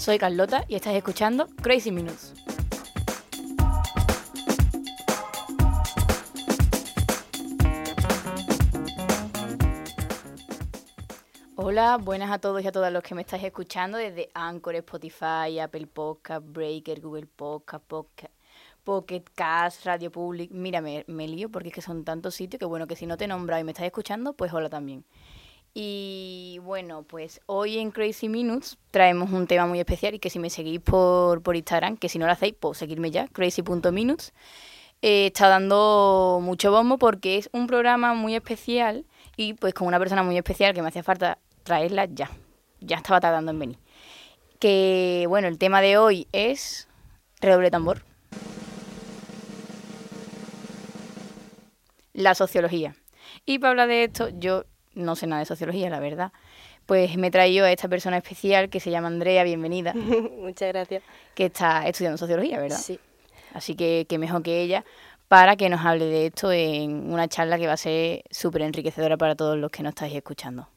Soy Carlota y estás escuchando Crazy Minutes. Hola, buenas a todos y a todas los que me estáis escuchando desde Anchor, Spotify, Apple Podcast, Breaker, Google Podcast, Pocket Cast, Radio Public. Mira, me, lío porque es que son tantos sitios que bueno, que si no te he nombrado y me estás escuchando, pues hola también. Y bueno, pues hoy en Crazy Minutes traemos un tema muy especial y que si me seguís por, por Instagram, que si no lo hacéis, pues seguirme ya, crazy.minutes. Eh, está dando mucho bombo porque es un programa muy especial y pues con una persona muy especial que me hacía falta traerla ya. Ya estaba tardando en venir. Que bueno, el tema de hoy es redoble tambor. La sociología. Y para hablar de esto, yo no sé nada de sociología, la verdad. Pues me he traído a esta persona especial que se llama Andrea, bienvenida. Muchas gracias. Que está estudiando sociología, ¿verdad? Sí. Así que, que mejor que ella para que nos hable de esto en una charla que va a ser súper enriquecedora para todos los que nos estáis escuchando.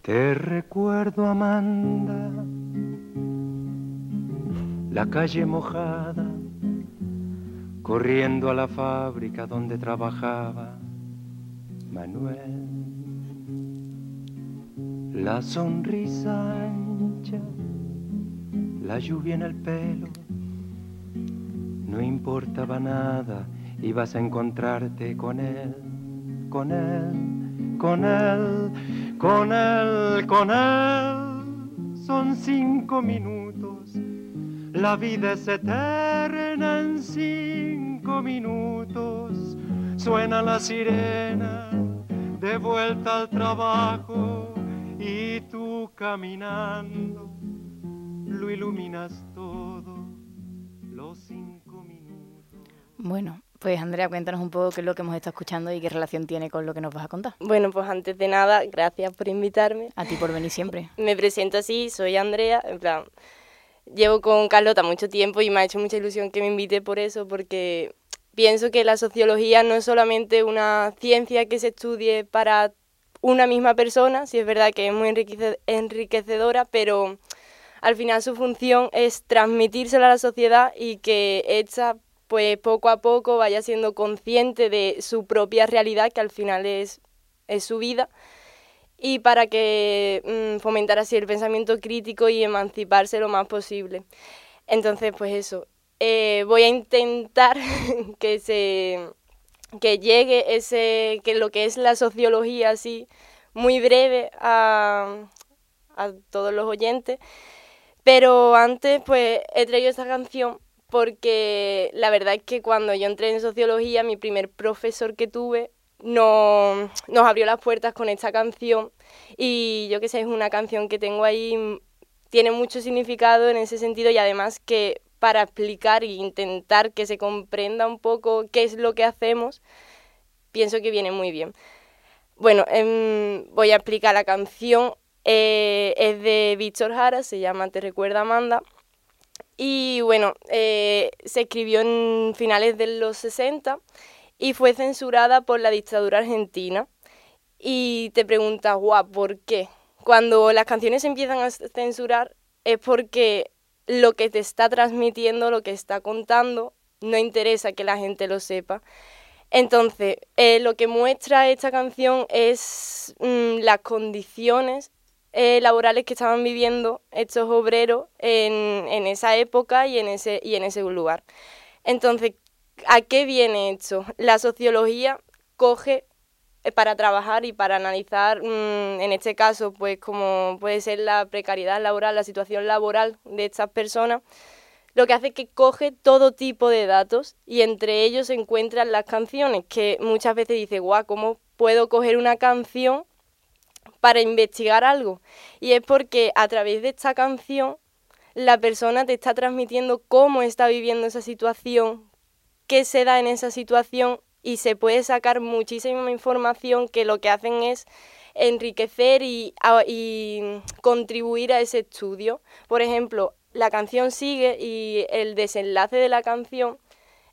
Te recuerdo, Amanda, la calle mojada, corriendo a la fábrica donde trabajaba Manuel. La sonrisa ancha, la lluvia en el pelo, no importaba nada, ibas a encontrarte con él, con él, con él, con él, con él. Son cinco minutos, la vida es eterna en cinco minutos. Suena la sirena de vuelta al trabajo y tú caminando lo iluminas todo los cinco minutos. Bueno, pues Andrea, cuéntanos un poco qué es lo que hemos estado escuchando y qué relación tiene con lo que nos vas a contar. Bueno, pues antes de nada, gracias por invitarme. A ti por venir siempre. Me presento así, soy Andrea, en plan, llevo con Carlota mucho tiempo y me ha hecho mucha ilusión que me invite por eso, porque pienso que la sociología no es solamente una ciencia que se estudie para una misma persona, si es verdad que es muy enriquecedora, pero al final su función es transmitírselo a la sociedad y que esta pues poco a poco vaya siendo consciente de su propia realidad, que al final es, es su vida, y para que mm, fomentar así el pensamiento crítico y emanciparse lo más posible. Entonces, pues eso, eh, voy a intentar que se que llegue ese que lo que es la sociología así muy breve a, a todos los oyentes. Pero antes pues he traído esta canción porque la verdad es que cuando yo entré en sociología mi primer profesor que tuve no, nos abrió las puertas con esta canción. Y yo que sé es una canción que tengo ahí tiene mucho significado en ese sentido y además que para explicar e intentar que se comprenda un poco qué es lo que hacemos, pienso que viene muy bien. Bueno, em, voy a explicar la canción. Eh, es de Víctor Jara, se llama Te recuerda Amanda. Y bueno, eh, se escribió en finales de los 60 y fue censurada por la dictadura argentina. Y te preguntas, guau, ¿por qué? Cuando las canciones empiezan a censurar es porque lo que te está transmitiendo, lo que está contando, no interesa que la gente lo sepa. Entonces, eh, lo que muestra esta canción es mm, las condiciones eh, laborales que estaban viviendo estos obreros en, en, esa época y en ese, y en ese lugar. Entonces, ¿a qué viene esto? La sociología coge para trabajar y para analizar, mm, en este caso, pues como puede ser la precariedad laboral, la situación laboral de estas personas, lo que hace que coge todo tipo de datos y entre ellos se encuentran las canciones, que muchas veces dice, guau, ¿cómo puedo coger una canción para investigar algo? Y es porque a través de esta canción la persona te está transmitiendo cómo está viviendo esa situación, qué se da en esa situación y se puede sacar muchísima información que lo que hacen es enriquecer y, contribuir a ese estudio. Por ejemplo, la canción sigue y el desenlace de la canción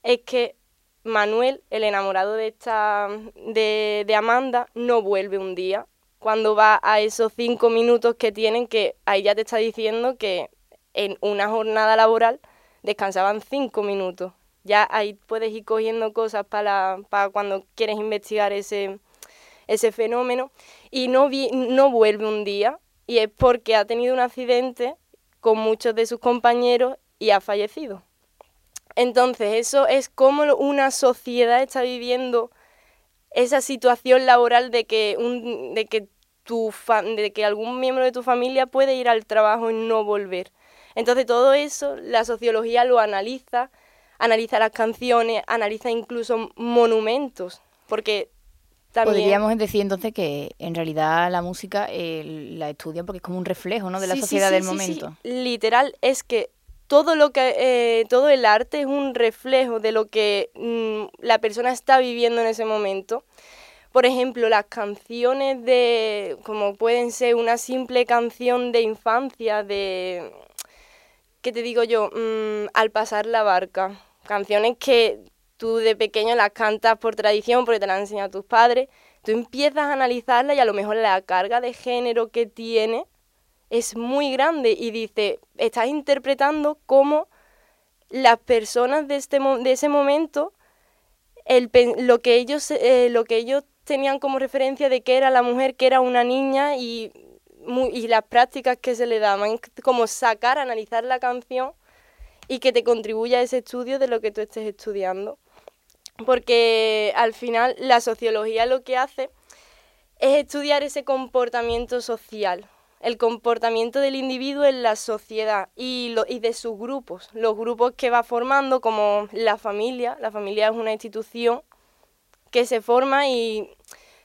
es que Manuel, el enamorado de esta de, Amanda, no vuelve un día cuando va a esos cinco minutos que tienen, que ahí ya te está diciendo que en una jornada laboral descansaban cinco minutos. Ya ahí puedes ir cogiendo cosas para, para cuando quieres investigar ese, ese fenómeno. Y no, no vuelve un día, y es porque ha tenido un accidente con muchos de sus compañeros y ha fallecido. Entonces, eso es como una sociedad está viviendo esa situación laboral de que, un, de que, tu de que algún miembro de tu familia puede ir al trabajo y no volver. Entonces, todo eso la sociología lo analiza, analiza las canciones, analiza incluso monumentos, porque también... Podríamos decir entonces que en realidad la música eh, la estudian porque es como un reflejo ¿no? de la sociedad del momento. Literal, es que todo lo que eh, todo el arte es un reflejo de lo que mm, la persona está viviendo en ese momento. Por ejemplo, las canciones de como pueden ser una simple canción de infancia de ¿qué te digo yo? Mm, al pasar la barca. Canciones que tú de pequeño las cantas por tradición porque te las han enseñado tus padres. Tú empiezas a analizarla y a lo mejor la carga de género que tiene es muy grande y dice, estás interpretando cómo las personas de, este, de ese momento, el, lo, que ellos, eh, lo que ellos tenían como referencia de que era la mujer, que era una niña y, y las prácticas que se le daban, como sacar, analizar la canción y que te contribuya a ese estudio de lo que tú estés estudiando. Porque al final la sociología lo que hace es estudiar ese comportamiento social, el comportamiento del individuo en la sociedad y, y de sus grupos, los grupos que va formando como la familia. La familia es una institución que se forma y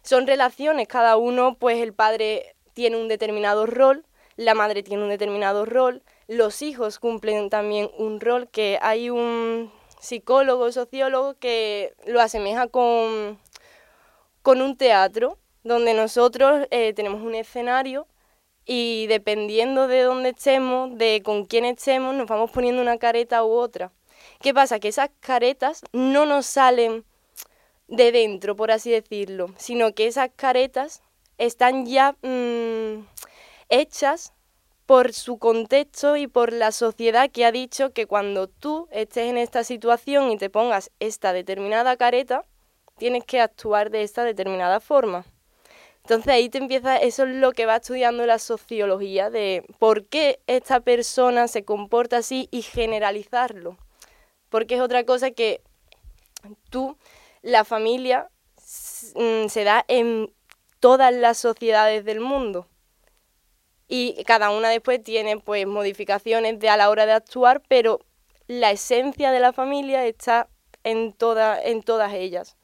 son relaciones, cada uno, pues el padre tiene un determinado rol, la madre tiene un determinado rol, los hijos cumplen también un rol, que hay un psicólogo, sociólogo que lo asemeja con, con un teatro, donde nosotros eh, tenemos un escenario y dependiendo de dónde estemos, de con quién estemos, nos vamos poniendo una careta u otra. ¿Qué pasa? Que esas caretas no nos salen de dentro, por así decirlo, sino que esas caretas están ya mm, hechas por su contexto y por la sociedad que ha dicho que cuando tú estés en esta situación y te pongas esta determinada careta, tienes que actuar de esta determinada forma. Entonces ahí te empieza, eso es lo que va estudiando la sociología de por qué esta persona se comporta así y generalizarlo. Porque es otra cosa que tú, la familia, mm, se da en todas las sociedades del mundo. Y cada una después tiene pues modificaciones de a la hora de actuar, pero la esencia de la familia está en, toda, en todas ellas.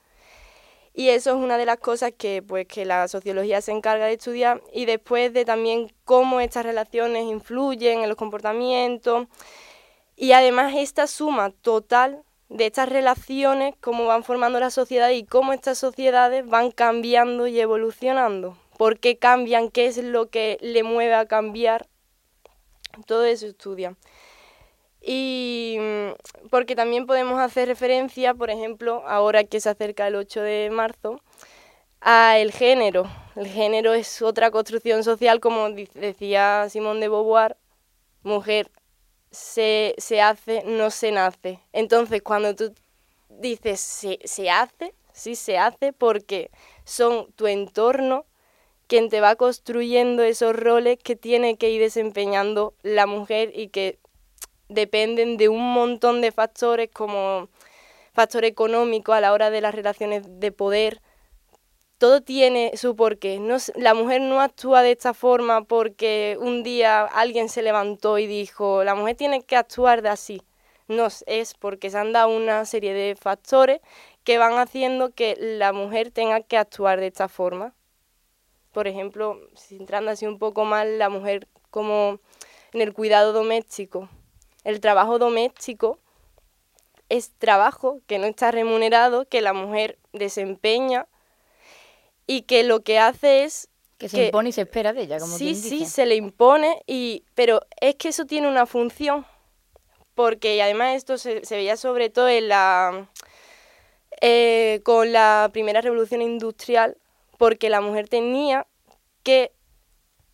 Y eso es una de las cosas que, pues, que la sociología se encarga de estudiar y después de también cómo estas relaciones influyen en los comportamientos y además esta suma total de estas relaciones, cómo van formando la sociedad y cómo estas sociedades van cambiando y evolucionando. ¿Por qué cambian? ¿Qué es lo que le mueve a cambiar? Todo eso estudia. Y mm, porque también podemos hacer referencia, por ejemplo, ahora que se acerca el 8 de marzo, a el género. El género es otra construcción social, como decía Simón de Beauvoir, mujer se, se hace, no se nace. Entonces, cuando tú dices se, se hace, sí se hace porque son tu entorno quien te va construyendo esos roles que tiene que ir desempeñando la mujer y que dependen de un montón de factores como factor económico a la hora de las relaciones de poder. Todo tiene su porqué. No, la mujer no actúa de esta forma porque un día alguien se levantó y dijo, la mujer tiene que actuar de así. No, es porque se han dado una serie de factores que van haciendo que la mujer tenga que actuar de esta forma. Por ejemplo, centrando así un poco más la mujer como en el cuidado doméstico. El trabajo doméstico es trabajo que no está remunerado, que la mujer desempeña y que lo que hace es que se impone y se espera de ella, como Sí, sí, se le impone, y, pero es que eso tiene una función, porque además esto se, veía sobre todo en la, eh, con la primera revolución industrial, porque la mujer tenía que,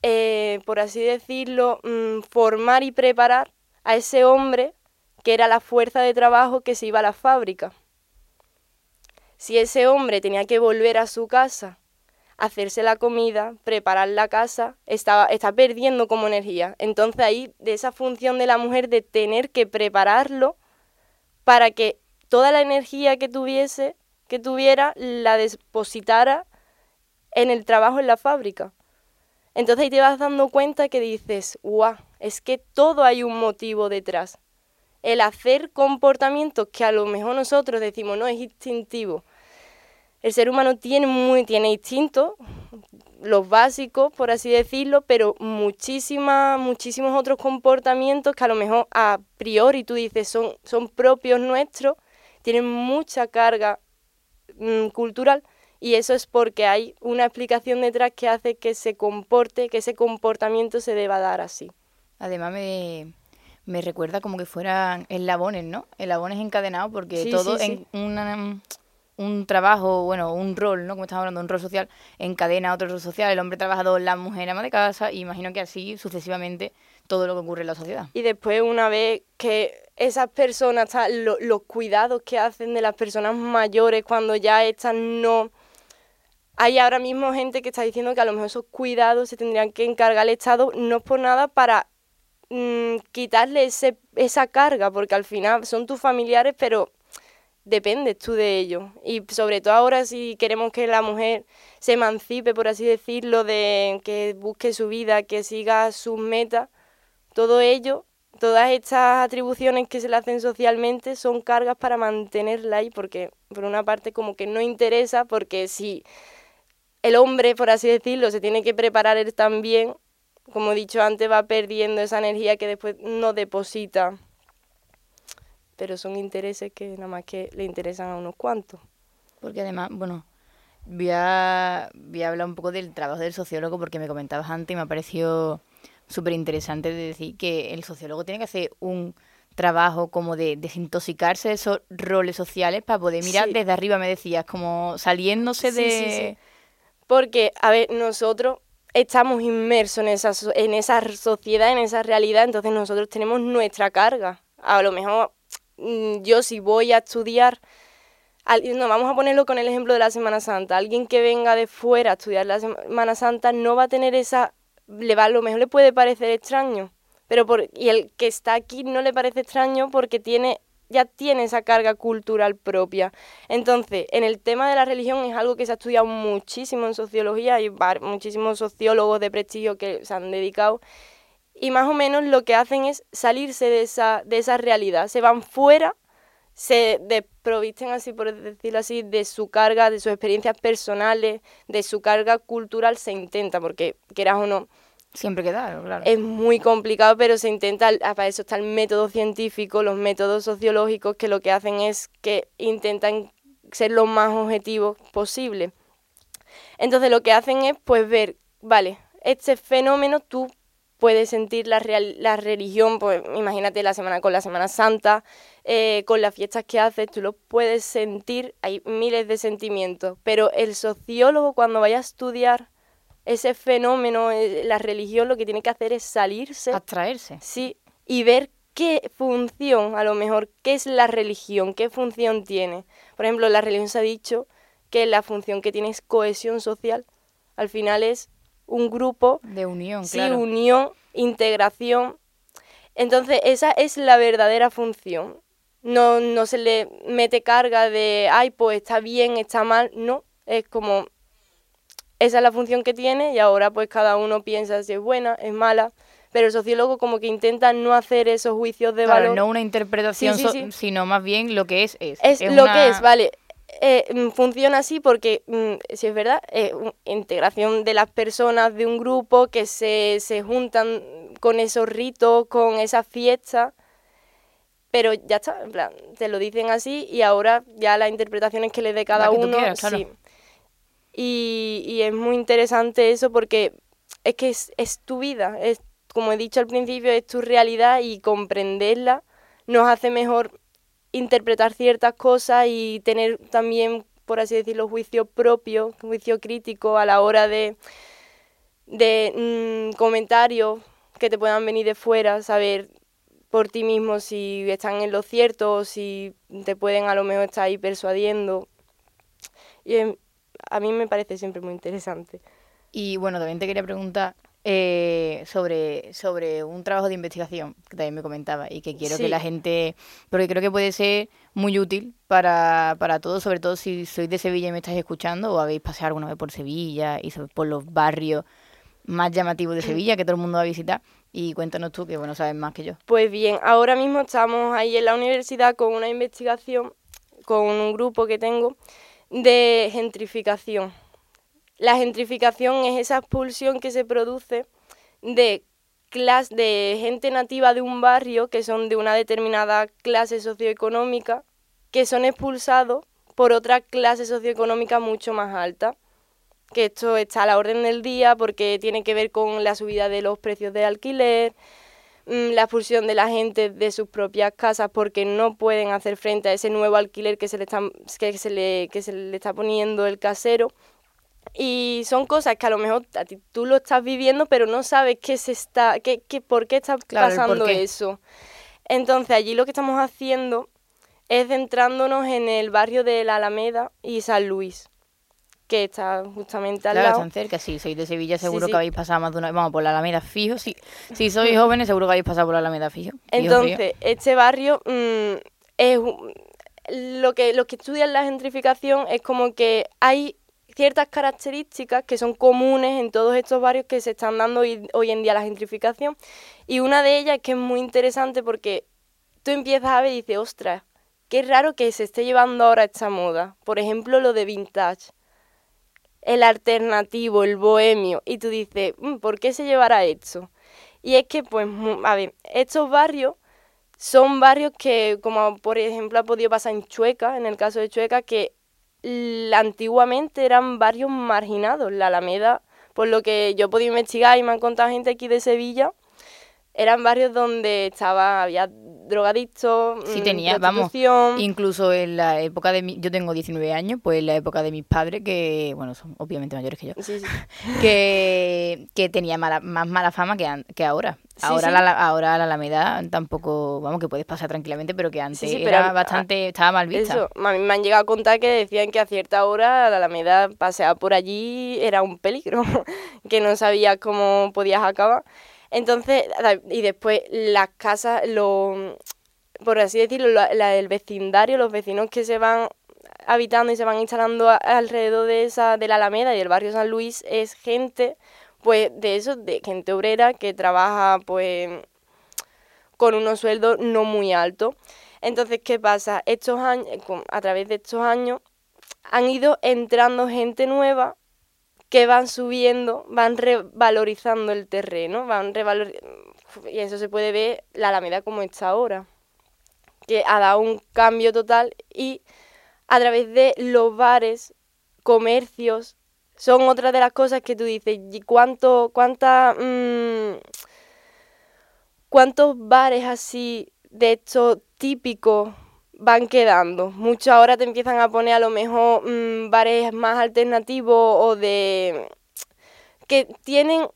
eh, por así decirlo, mm, formar y preparar a ese hombre que era la fuerza de trabajo que se iba a la fábrica. Si ese hombre tenía que volver a su casa, hacerse la comida, preparar la casa, estaba, está perdiendo como energía. Entonces ahí, de esa función de la mujer de tener que prepararlo para que toda la energía que tuviese, que tuviera, la depositara en el trabajo en la fábrica. Entonces ahí te vas dando cuenta que dices, guau, es que todo hay un motivo detrás. El hacer comportamientos que a lo mejor nosotros decimos, no, es instintivo. El ser humano tiene, muy, tiene instintos, los básicos, por así decirlo, pero muchísimas, muchísimos otros comportamientos que a lo mejor a priori tú dices son, son propios nuestros, tienen mucha carga mm, cultural y eso es porque hay una explicación detrás que hace que se comporte, que ese comportamiento se deba dar así. Además me, me recuerda como que fueran eslabones, ¿no? Eslabones encadenados porque todo en un trabajo, bueno, un rol, ¿no? Como estamos hablando, un rol social encadena otro rol social, el hombre trabajador, la mujer ama de casa, y imagino que así sucesivamente todo lo que ocurre en la sociedad. Y después una vez que esas personas, los cuidados que hacen de las personas mayores cuando ya están no hay ahora mismo gente que está diciendo que a lo mejor esos cuidados se tendrían que encargar el Estado, no es por nada para mm, quitarle ese, esa carga, porque al final son tus familiares, pero dependes tú de ellos. Y sobre todo ahora si queremos que la mujer se emancipe, por así decirlo, de que busque su vida, que siga sus metas, todo ello, todas estas atribuciones que se le hacen socialmente son cargas para mantenerla ahí, porque por una parte como que no interesa, porque si el hombre, por así decirlo, se tiene que preparar él también, como he dicho antes, va perdiendo esa energía que después no deposita. Pero son intereses que nada más que le interesan a unos cuantos. Porque además, bueno, voy a, voy a hablar un poco del trabajo del sociólogo porque me comentabas antes y me ha parecido súper interesante decir que el sociólogo tiene que hacer un trabajo como de desintoxicarse de esos roles sociales para poder mirar desde arriba, me decías, como saliéndose de... Porque, a ver, nosotros estamos inmersos en esa, en esa sociedad, en esa realidad, entonces nosotros tenemos nuestra carga. A lo mejor mm, yo si voy a estudiar, no, vamos a ponerlo con el ejemplo de la Semana Santa, alguien que venga de fuera a estudiar la Semana Santa no va a tener esa, le va, a lo mejor le puede parecer extraño, pero por, y el que está aquí no le parece extraño porque tiene ya tiene esa carga cultural propia. Entonces, en el tema de la religión es algo que se ha estudiado muchísimo en sociología, hay muchísimos sociólogos de prestigio que se han dedicado y más o menos lo que hacen es salirse de esa, de realidad, se van fuera, se desprovisten así, por decirlo así, de su carga, de sus experiencias personales, de su carga cultural, se intenta, porque quieras o no, Siempre queda, claro. Es muy complicado, pero se intenta, para eso está el método científico, los métodos sociológicos, que lo que hacen es que intentan ser lo más objetivos posible. Entonces lo que hacen es pues ver, vale, este fenómeno tú puedes sentir la, la religión, pues imagínate la semana con la Semana Santa, eh, con las fiestas que haces, tú lo puedes sentir, hay miles de sentimientos, pero el sociólogo cuando vaya a estudiar ese fenómeno, eh, la religión lo que tiene que hacer es salirse. Abstraerse. Sí, y ver qué función, a lo mejor, qué es la religión, qué función tiene. Por ejemplo, la religión se ha dicho que la función que tiene es cohesión social. Al final es un grupo. De unión, sí, unión, integración. Entonces, esa es la verdadera función. No, no se le mete carga de, ay, pues está bien, está mal. No, es como esa es la función que tiene y ahora pues cada uno piensa si es buena, es mala, pero el sociólogo como que intenta no hacer esos juicios de valor. no una interpretación, sino más bien lo que es es. Es, lo que es, vale. Eh, mm, funciona así porque, mm, si es verdad, es integración de las personas de un grupo que se, se juntan con esos ritos, con esas fiestas, pero ya está, en plan, te lo dicen así y ahora ya la interpretación es que le dé cada uno. sí. Y, es muy interesante eso porque es que es, es tu vida, es, como he dicho al principio, es tu realidad y comprenderla nos hace mejor interpretar ciertas cosas y tener también, por así decirlo, juicio propio, juicio crítico a la hora de, de mm, comentarios que te puedan venir de fuera, saber por ti mismo si están en lo cierto o si te pueden a lo mejor estar ahí persuadiendo. Y a mí me parece siempre muy interesante. Y bueno, también te quería preguntar eh, sobre, sobre un trabajo de investigación que también me comentaba y que quiero que la gente, porque creo que puede ser muy útil para, para todos, sobre todo si sois de Sevilla y me estáis escuchando o habéis pasado alguna vez por Sevilla y por los barrios más llamativos de Sevilla que todo el mundo va a visitar. Y cuéntanos tú, que bueno, sabes más que yo. Pues bien, ahora mismo estamos ahí en la universidad con una investigación, con un grupo que tengo, de gentrificación. La gentrificación es esa expulsión que se produce de de gente nativa de un barrio que son de una determinada clase socioeconómica que son expulsados por otra clase socioeconómica mucho más alta que esto está a la orden del día porque tiene que ver con la subida de los precios del alquiler, la expulsión de la gente de sus propias casas porque no pueden hacer frente a ese nuevo alquiler que se le, que se le, que se le está poniendo el casero. Y son cosas que a lo mejor a ti, tú lo estás viviendo, pero no sabes qué se está, qué, qué, por qué está pasando eso. Entonces allí lo que estamos haciendo es centrándonos en el barrio de la Alameda y San Luis que está justamente al claro, lado. están cerca, si sois de Sevilla seguro que habéis pasado más de una vez, vamos, por la Alameda fijo, si, si sois jóvenes seguro que habéis pasado por la Alameda fijo. Entonces, este barrio mm, es lo que los que estudian la gentrificación es como que hay ciertas características que son comunes en todos estos barrios que se están dando hoy, hoy en día la gentrificación y una de ellas es que es muy interesante porque tú empiezas a ver y dices, ostras, qué raro que se esté llevando ahora esta moda. Por ejemplo, lo de vintage el alternativo, el bohemio, y tú dices, mm, ¿por qué se llevará esto? Y es que, pues, a ver, estos barrios son barrios que, como por ejemplo ha podido pasar en Chueca, en el caso de Chueca, que antiguamente eran barrios marginados. La Alameda, por lo que yo he podido investigar y me han contado gente aquí de Sevilla, eran barrios donde estaba, había drogadictos, sí, mm, tenía, vamos, incluso en la época de mi, yo tengo 19 años, pues en la época de mis padres, que, bueno, son obviamente mayores que yo, que, que tenía mala, más mala fama que, que ahora. ahora, La, ahora la Alameda tampoco, vamos, que puedes pasar tranquilamente, pero que antes era bastante, estaba mal vista. Eso, a mí me han llegado a contar que decían que a cierta hora la Alameda pasear por allí era un peligro, que no sabías cómo podías acabar. Entonces, y después las casas, lo, por así decirlo, la, el vecindario, los vecinos que se van habitando y se van instalando alrededor de esa de la Alameda y del barrio San Luis es gente pues de eso de gente obrera que trabaja pues con unos sueldos no muy altos. Entonces qué pasa estos años a través de estos años han ido entrando gente nueva que van subiendo, van revalorizando el terreno, van y eso se puede ver la Alameda como está ahora, que ha dado un cambio total y a través de los bares, comercios, son otra de las cosas que tú dices, ¿y cuánto, cuánta, mm, cuántos bares así de estos típicos van quedando. Muchos ahora te empiezan a poner a lo mejor mm, bares más alternativos o de que tienen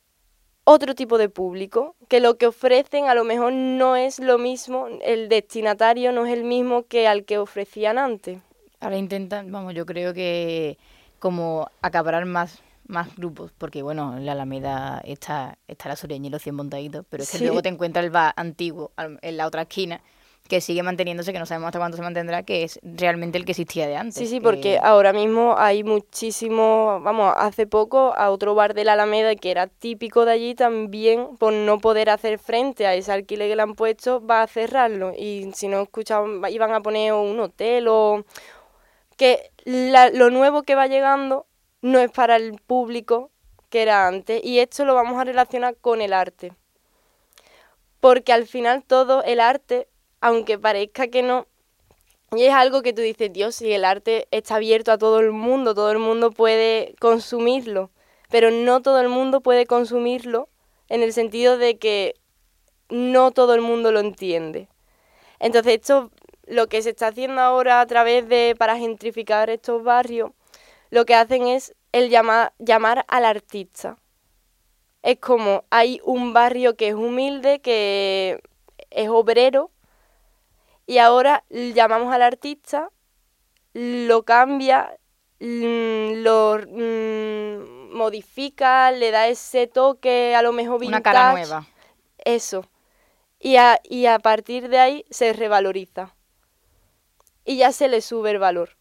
otro tipo de público, que lo que ofrecen a lo mejor no es lo mismo, el destinatario no es el mismo que al que ofrecían antes. Ahora intentan, vamos, yo creo que como acaparar más más grupos, porque bueno, en la Alameda está, está la Sureña y los 100 montaditos, pero es que luego te encuentras el bar antiguo en la otra esquina que sigue manteniéndose, que no sabemos hasta cuánto se mantendrá, que es realmente el que existía de antes. Sí, sí, porque ahora mismo hay muchísimo, vamos, hace poco a otro bar de la Alameda que era típico de allí también, por no poder hacer frente a ese alquiler que le han puesto, va a cerrarlo. Y si no escuchaban, iban a poner un hotel o... que lo nuevo que va llegando no es para el público que era antes. Y esto lo vamos a relacionar con el arte. Porque al final todo el arte aunque parezca que no. Y es algo que tú dices, Dios, si el arte está abierto a todo el mundo, todo el mundo puede consumirlo, pero no todo el mundo puede consumirlo en el sentido de que no todo el mundo lo entiende. Entonces esto, lo que se está haciendo ahora a través de, para gentrificar estos barrios, lo que hacen es el llamar, llamar al artista. es como hay un barrio que es humilde, que es obrero, y ahora llamamos al artista, lo cambia, mm, lo mm, modifica, le da ese toque a lo mejor vintage. Una cara nueva. Eso. Y a, y a partir de ahí se revaloriza. Y ya se le sube el valor.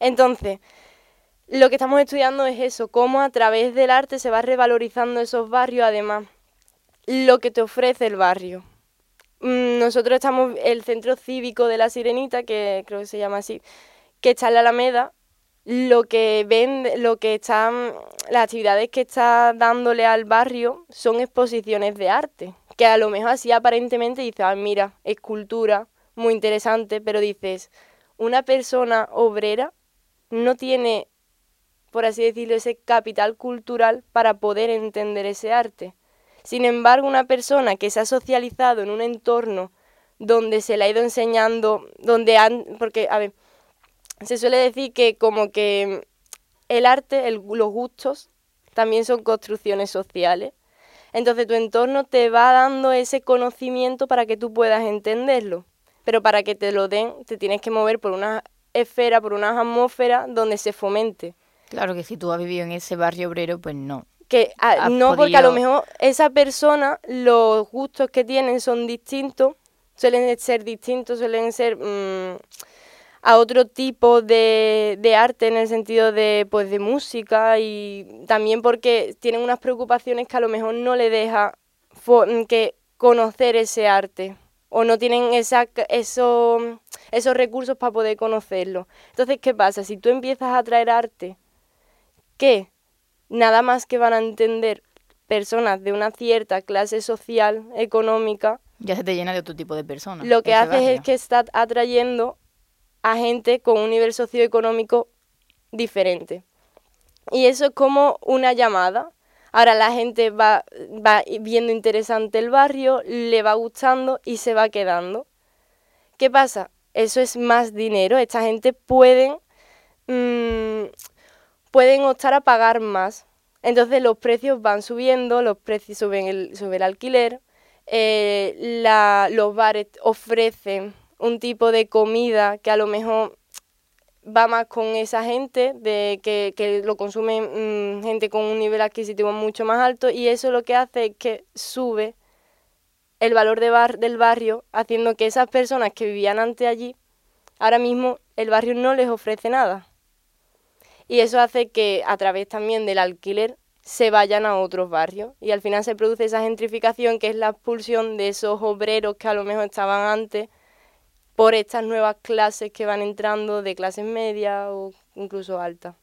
Entonces, lo que estamos estudiando es eso, cómo a través del arte se va revalorizando esos barrios, además, lo que te ofrece el barrio. Mm, nosotros estamos, el centro cívico de la Sirenita, que creo que se llama así, que está en la Alameda, lo que ven, lo que están, las actividades que está dándole al barrio son exposiciones de arte, que a lo mejor así aparentemente dices, ah, mira, escultura, muy interesante, pero dices, una persona obrera no tiene por así decirlo, ese capital cultural para poder entender ese arte. Sin embargo, una persona que se ha socializado en un entorno donde se le ha ido enseñando, donde han, porque, a ver, se suele decir que como que el arte, los gustos, también son construcciones sociales. Entonces tu entorno te va dando ese conocimiento para que tú puedas entenderlo. Pero para que te lo den, te tienes que mover por una esfera, por una atmósfera donde se fomente. Claro que si tú has vivido en ese barrio obrero, pues no. Que ah, no, porque a lo mejor esa persona, los gustos que tienen son distintos, suelen ser distintos, suelen ser mm, a otro tipo de, de, arte en el sentido de, pues, de música y también porque tienen unas preocupaciones que a lo mejor no le deja que conocer ese arte o no tienen esa, eso, esos recursos para poder conocerlo. Entonces, ¿qué pasa? Si tú empiezas a traer arte que nada más que van a entender personas de una cierta clase social, económica. Ya se te llena de otro tipo de personas. Lo que hace es que está atrayendo a gente con un nivel socioeconómico diferente. Y eso es como una llamada. Ahora la gente va, va viendo interesante el barrio, le va gustando y se va quedando. ¿Qué pasa? Eso es más dinero. Esta gente puede mm, pueden optar a pagar más. Entonces los precios van subiendo, los precios suben el, sube el alquiler, eh, los bares ofrecen un tipo de comida que a lo mejor va más con esa gente, de que, que lo consume mm, gente con un nivel adquisitivo mucho más alto y eso lo que hace es que sube el valor de bar, del barrio, haciendo que esas personas que vivían antes allí, ahora mismo el barrio no les ofrece nada y eso hace que a través también del alquiler se vayan a otros barrios y al final se produce esa gentrificación que es la expulsión de esos obreros que a lo mejor estaban antes por estas nuevas clases que van entrando de clases medias o incluso altas.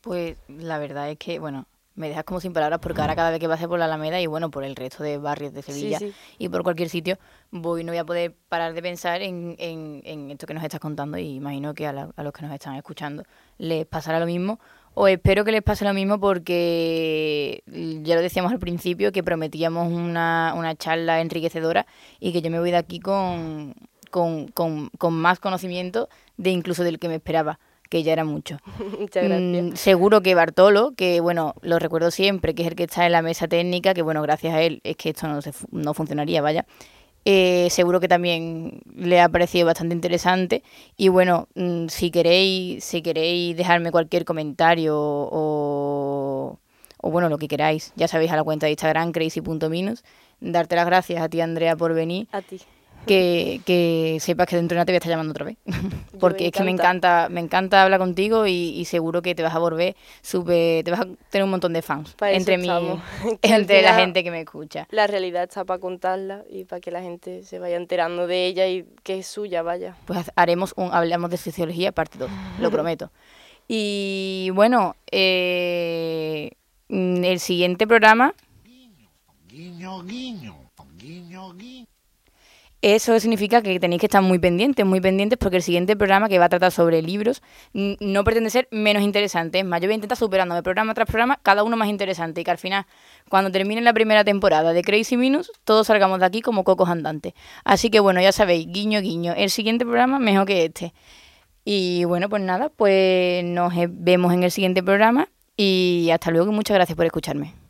Pues la verdad es que, bueno, me dejas como sin palabras porque ahora cada vez que pase por la Alameda y bueno, por el resto de barrios de Sevilla y por cualquier sitio, voy no voy a poder parar de pensar en, en, esto que nos estás contando y imagino que a, a, los que nos están escuchando les pasará lo mismo. O espero que les pase lo mismo porque ya lo decíamos al principio que prometíamos una, una charla enriquecedora y que yo me voy de aquí con, con, con, con más conocimiento de incluso del que me esperaba que ya era mucho. Muchas gracias. Mm, seguro que Bartolo, que bueno, lo recuerdo siempre, que es el que está en la mesa técnica, que bueno, gracias a él es que esto no, no funcionaría, vaya. Eh, seguro que también le ha parecido bastante interesante. Y bueno, mm, si queréis, si queréis dejarme cualquier comentario o, o bueno, lo que queráis, ya sabéis a la cuenta de Instagram, crazy.minus. Darte las gracias a ti, Andrea, por venir. A ti que, que sepas que dentro de nada te voy a estar llamando otra vez. Porque es que me encanta, me encanta hablar contigo y, seguro que te vas a volver súper, te vas a tener un montón de fans entre mí, entre la gente que me escucha. La realidad está para contarla y para que la gente se vaya enterando de ella y que es suya, vaya. Pues haremos un, hablamos de sociología parte 2, lo prometo. Y bueno, eh, el siguiente programa... Guiño, guiño, guiño, guiño. Eso significa que tenéis que estar muy pendientes, muy pendientes, porque el siguiente programa que va a tratar sobre libros no pretende ser menos interesante. Es más, yo voy a intentar superándome programa tras programa, cada uno más interesante, y que al final, cuando termine la primera temporada de Crazy Minus, todos salgamos de aquí como cocos andantes. Así que bueno, ya sabéis, guiño, guiño, el siguiente programa mejor que este. Y bueno, pues nada, pues nos vemos en el siguiente programa y hasta luego muchas gracias por escucharme.